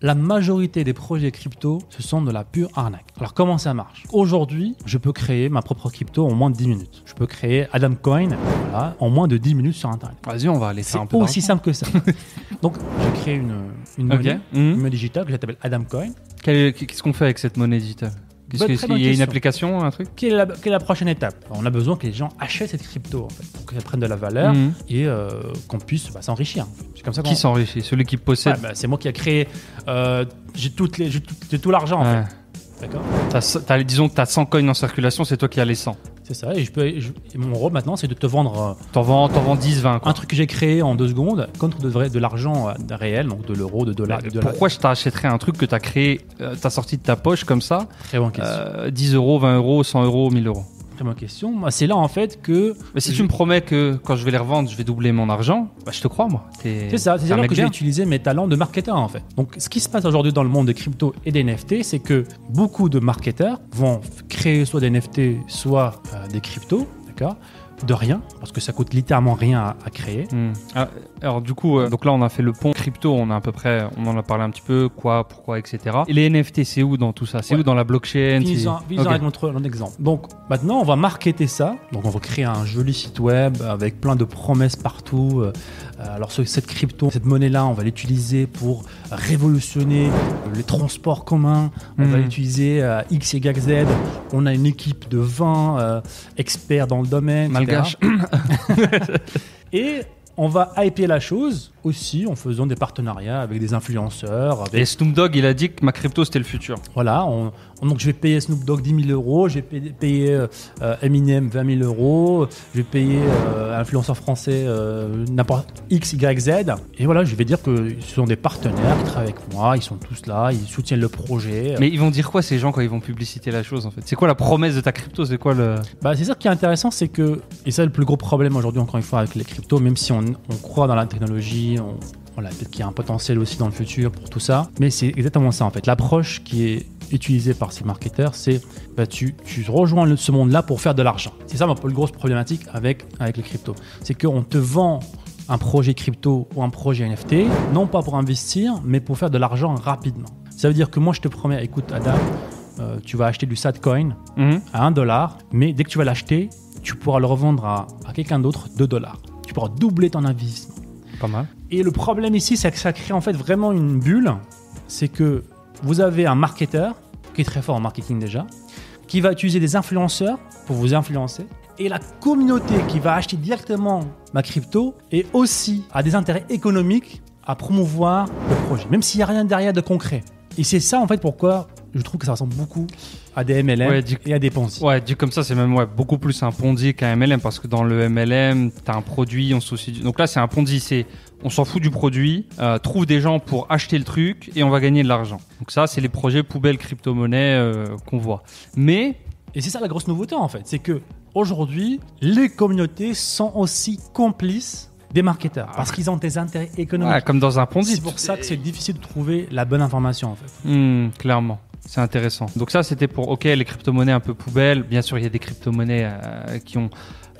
La majorité des projets crypto, ce sont de la pure arnaque. Alors comment ça marche? Aujourd'hui, je peux créer ma propre crypto en moins de 10 minutes. Je peux créer Adam Coin voilà, en moins de 10 minutes sur Internet. Vas-y, on va laisser C'est un peu aussi simple que ça. Donc, j'ai créé une, monnaie, Mhm. une monnaie digitale que j'appelle Adam Coin. Qu'est-ce qu'on fait avec cette monnaie digitale? Qu'est-ce Bonne- que- très Il y a une application, un truc Quelle est, la, quelle est la prochaine étape? On a besoin que les gens achètent cette crypto, en fait, pour qu'elle prenne de la valeur Mhm. et euh, qu'on puisse bah, s'enrichir. C'est comme ça qu'on Qui s'enrichit? Celui qui possède. Bah, C'est moi qui a créé. euh, j'ai tout, l'argent, en fait. D'accord T'as- t'as- disons que tu as 100 coins en circulation, c'est toi qui as les 100. C'est ça. Et, je peux, je- et mon rôle maintenant, c'est de te vendre euh, T'en vends, t'en vends 10, 20. Quoi. un truc que j'ai créé en deux secondes contre de, vrai, de l'argent euh, réel, donc de l'euro, de dollars. de. Pourquoi je t'achèterais un truc que tu as créé, euh, t'as sorti de ta poche comme ça Très bonne question. euh, 10 euros, 20 euros, 100 euros, 1000 euros? Bonne question. C'est là, en fait, que. Mais si Je- tu me promets que quand je vais les revendre, je vais doubler mon argent, bah, je te crois, moi. C'est ça, c'est là que j'ai utilisé mes talents de marketeur en fait. Donc ce qui se passe aujourd'hui dans le monde des crypto et des NFT, c'est que beaucoup de marketeurs vont créer soit des NFT, soit euh, des cryptos, d'accord? De rien, parce que ça coûte littéralement rien à, à créer. Hmm. Ah, alors du coup, euh, donc là on a fait le pont crypto, on a à peu près, on en a parlé un petit peu, quoi, pourquoi, etc. Et les NFT, c'est où dans tout ça? C'est Ouais. où dans la blockchain? Finissons c'est- finissons Ok. avec notre, notre exemple. Donc maintenant, on va marketer ça. Donc on va créer un joli site web avec plein de promesses partout. Euh, Alors ce- cette crypto, cette monnaie-là, on va l'utiliser pour révolutionner euh, les transports communs. On va l'utiliser à X, Y, Z. On a une équipe de 20 euh, experts dans le domaine. etc. Et on va hyper la chose aussi en faisant des partenariats avec des influenceurs, avec Et Snoop Dogg, il a dit que ma crypto c'était le futur. Voilà, on- on- donc je vais payer Snoop Dogg 10 000 euros, payer, payer, euh, Eminem 20 000 euros, je vais payer euh, un influenceur français euh, n'importe X, Y, Z. Et voilà, je vais dire que ce sont des partenaires qui travaillent avec moi, ils sont tous là, ils soutiennent le projet. Mais ils vont dire quoi ces gens quand ils vont publiciter la chose en fait? C'est quoi la promesse de ta crypto? C'est quoi le Bah, c'est ça qui est intéressant, c'est que, et ça le plus gros problème aujourd'hui encore une fois avec les cryptos, même si on, on croit dans la technologie, on, voilà, peut-être qu'il y a un potentiel aussi dans le futur pour tout ça, mais c'est exactement ça en fait. L'approche qui est utilisée par ces marketeurs, c'est bah, tu, tu rejoins ce monde-là pour faire de l'argent. C'est ça ma plus grosse problématique avec, avec les cryptos. C'est qu'on te vend un projet crypto ou un projet NFT, non pas pour investir, mais pour faire de l'argent rapidement. Ça veut dire que moi je te promets, écoute Adam, euh, tu vas acheter du Sadcoin, Mhm. à 1 dollar, mais dès que tu vas l'acheter, tu pourras le revendre à, à quelqu'un d'autre 2 dollars. Tu pourras doubler ton investissement. Pas mal. Et le problème ici, c'est que ça crée en fait vraiment une bulle. C'est que vous avez un marketeur qui est très fort en marketing déjà, qui va utiliser des influenceurs pour vous influencer. Et la communauté qui va acheter directement ma crypto et aussi a des intérêts économiques à promouvoir le projet, même s'il n'y a rien derrière de concret. Et c'est ça en fait pourquoi je trouve que ça ressemble beaucoup à des MLM Ouais, du- et à des Ponzi. Ouais, dit comme ça, c'est même ouais, beaucoup plus un Ponzi qu'un MLM parce que dans le MLM, t'as un produit, on s'associe. du- Donc là, c'est un Ponzi, c'est on s'en fout du produit, euh, trouve des gens pour acheter le truc et on va gagner de l'argent. Donc ça, c'est les projets poubelles crypto-monnaie euh, qu'on voit. Mais Et c'est ça la grosse nouveauté en fait, c'est que aujourd'hui, les communautés sont aussi complices des marketeurs parce qu'ils ont des intérêts économiques. ouais, comme dans un Ponzi. c'est pour ça que c'est difficile de trouver la bonne information en fait. Hmm, clairement. C'est intéressant. Donc ça, c'était pour, ok, les crypto-monnaies un peu poubelles. Bien sûr, il y a des crypto-monnaies euh, qui ont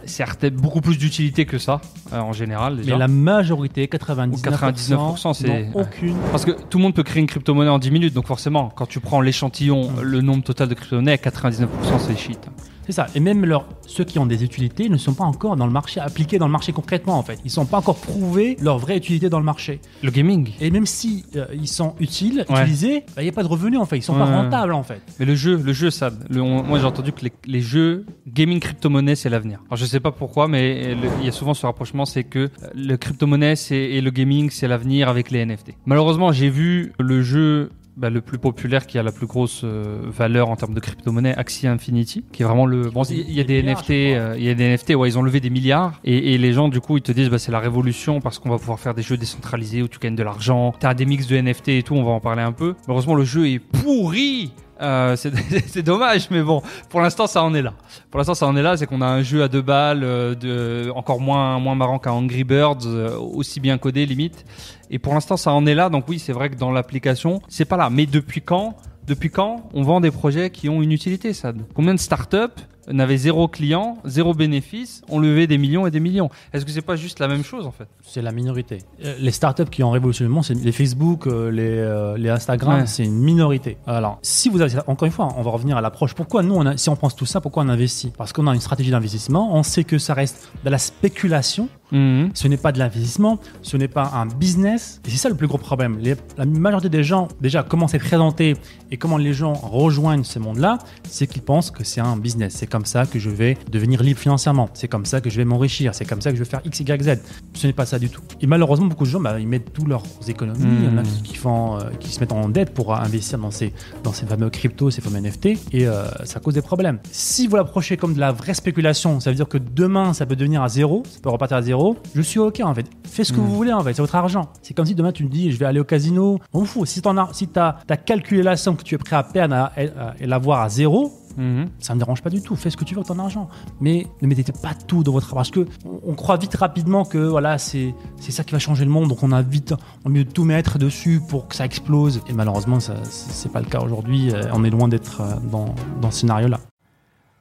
certes beaucoup plus d'utilité que ça, euh, en général. Déjà. Mais la majorité, 99%, Ou 99%, c'est- aucune. Parce que tout le monde peut créer une crypto-monnaie en 10 minutes. Donc forcément, quand tu prends l'échantillon, Mm. le nombre total de crypto-monnaies, 99% c'est shit. C'est ça. Et même leur, ceux qui ont des utilités ne sont pas encore dans le marché, appliqués dans le marché concrètement en fait. Ils ne sont pas encore prouvés leur vraie utilité dans le marché. Le gaming. Et même si euh, ils sont utiles, Ouais. utilisés, bah, il n'y a pas de revenus en fait. Ils sont pas rentables en fait. Mais le jeu, le jeu, ça, le- on- moi j'ai entendu que les, les jeux gaming crypto-monnaie c'est l'avenir. Alors je sais pas pourquoi, mais il y a souvent ce rapprochement, c'est que euh, le crypto-monnaie et le gaming c'est l'avenir avec les NFT. Malheureusement, j'ai vu le jeu bah, le plus populaire qui a la plus grosse euh, valeur en termes de crypto-monnaie, Axie Infinity, qui est vraiment le. Bon, il y a Des NFT, euh, il y a des NFT, ouais, ils ont levé des milliards et, et les gens du coup ils te disent bah c'est la révolution parce qu'on va pouvoir faire des jeux décentralisés où tu gagnes de l'argent, t'as des mix de NFT et tout, on va en parler un peu. Malheureusement le jeu est pourri. Euh, c'est dommage, mais bon, pour l'instant, ça en est là. Pour l'instant, ça en est là, c'est qu'on a un jeu à deux balles, euh, de, encore moins, moins marrant qu'un Angry Birds, euh, aussi bien codé limite. Et pour l'instant, ça en est là. Donc oui, c'est vrai que dans l'application, c'est pas là. Mais depuis quand depuis quand on vend des projets qui ont une utilité, ça Combien de startups n'avaient zéro client, zéro bénéfice, ont levé des millions et des millions Est-ce que c'est pas juste la même chose en fait? C'est la minorité. Euh, Les startups qui ont révolutionné le monde, c'est les Facebook, euh, les, euh, les Instagram, Ouais. c'est une minorité. Alors, si vous avez, encore une fois, on va revenir à l'approche. Pourquoi nous, on a- si on pense tout ça, pourquoi on investit? Parce qu'on a une stratégie d'investissement. On sait que ça reste de la spéculation. Mhm. Ce n'est pas de l'investissement, ce n'est pas un business. Et c'est ça le plus gros problème. Les- la majorité des gens, déjà, comment c'est présenté et comment les gens rejoignent ce monde-là, c'est qu'ils pensent que c'est un business. C'est comme ça que je vais devenir libre financièrement. C'est comme ça que je vais m'enrichir. C'est comme ça que je vais faire X, Y, Z. Ce n'est pas ça du tout. Et malheureusement, beaucoup de gens, bah, ils mettent tous leurs économies. Il y en a Mhm. qui, qui font, euh, qui se mettent en dette pour investir dans ces, dans ces fameux cryptos, ces fameux NFT. Et euh, ça cause des problèmes. Si vous l'approchez comme de la vraie spéculation, ça veut dire que demain, ça peut devenir à zéro, ça peut repartir à zéro. Je suis OK en fait. Faites ce que vous voulez en fait. C'est votre argent. C'est comme si demain tu me dis, je vais aller au casino. On fout. Si tu as, si as, calculé la somme que tu es prêt à perdre et l'avoir à zéro, Mhm. ça ne me dérange pas du tout. Fais ce que tu veux avec ton argent. Mais ne mettez pas tout dans votre argent. Parce que on, on croit vite rapidement que voilà, c'est c'est ça qui va changer le monde. Donc on a vite, au mieux de tout mettre dessus pour que ça explose. Et malheureusement, ça c'est c'est pas le cas aujourd'hui. Euh, On est loin d'être euh, dans, dans ce scénario-là.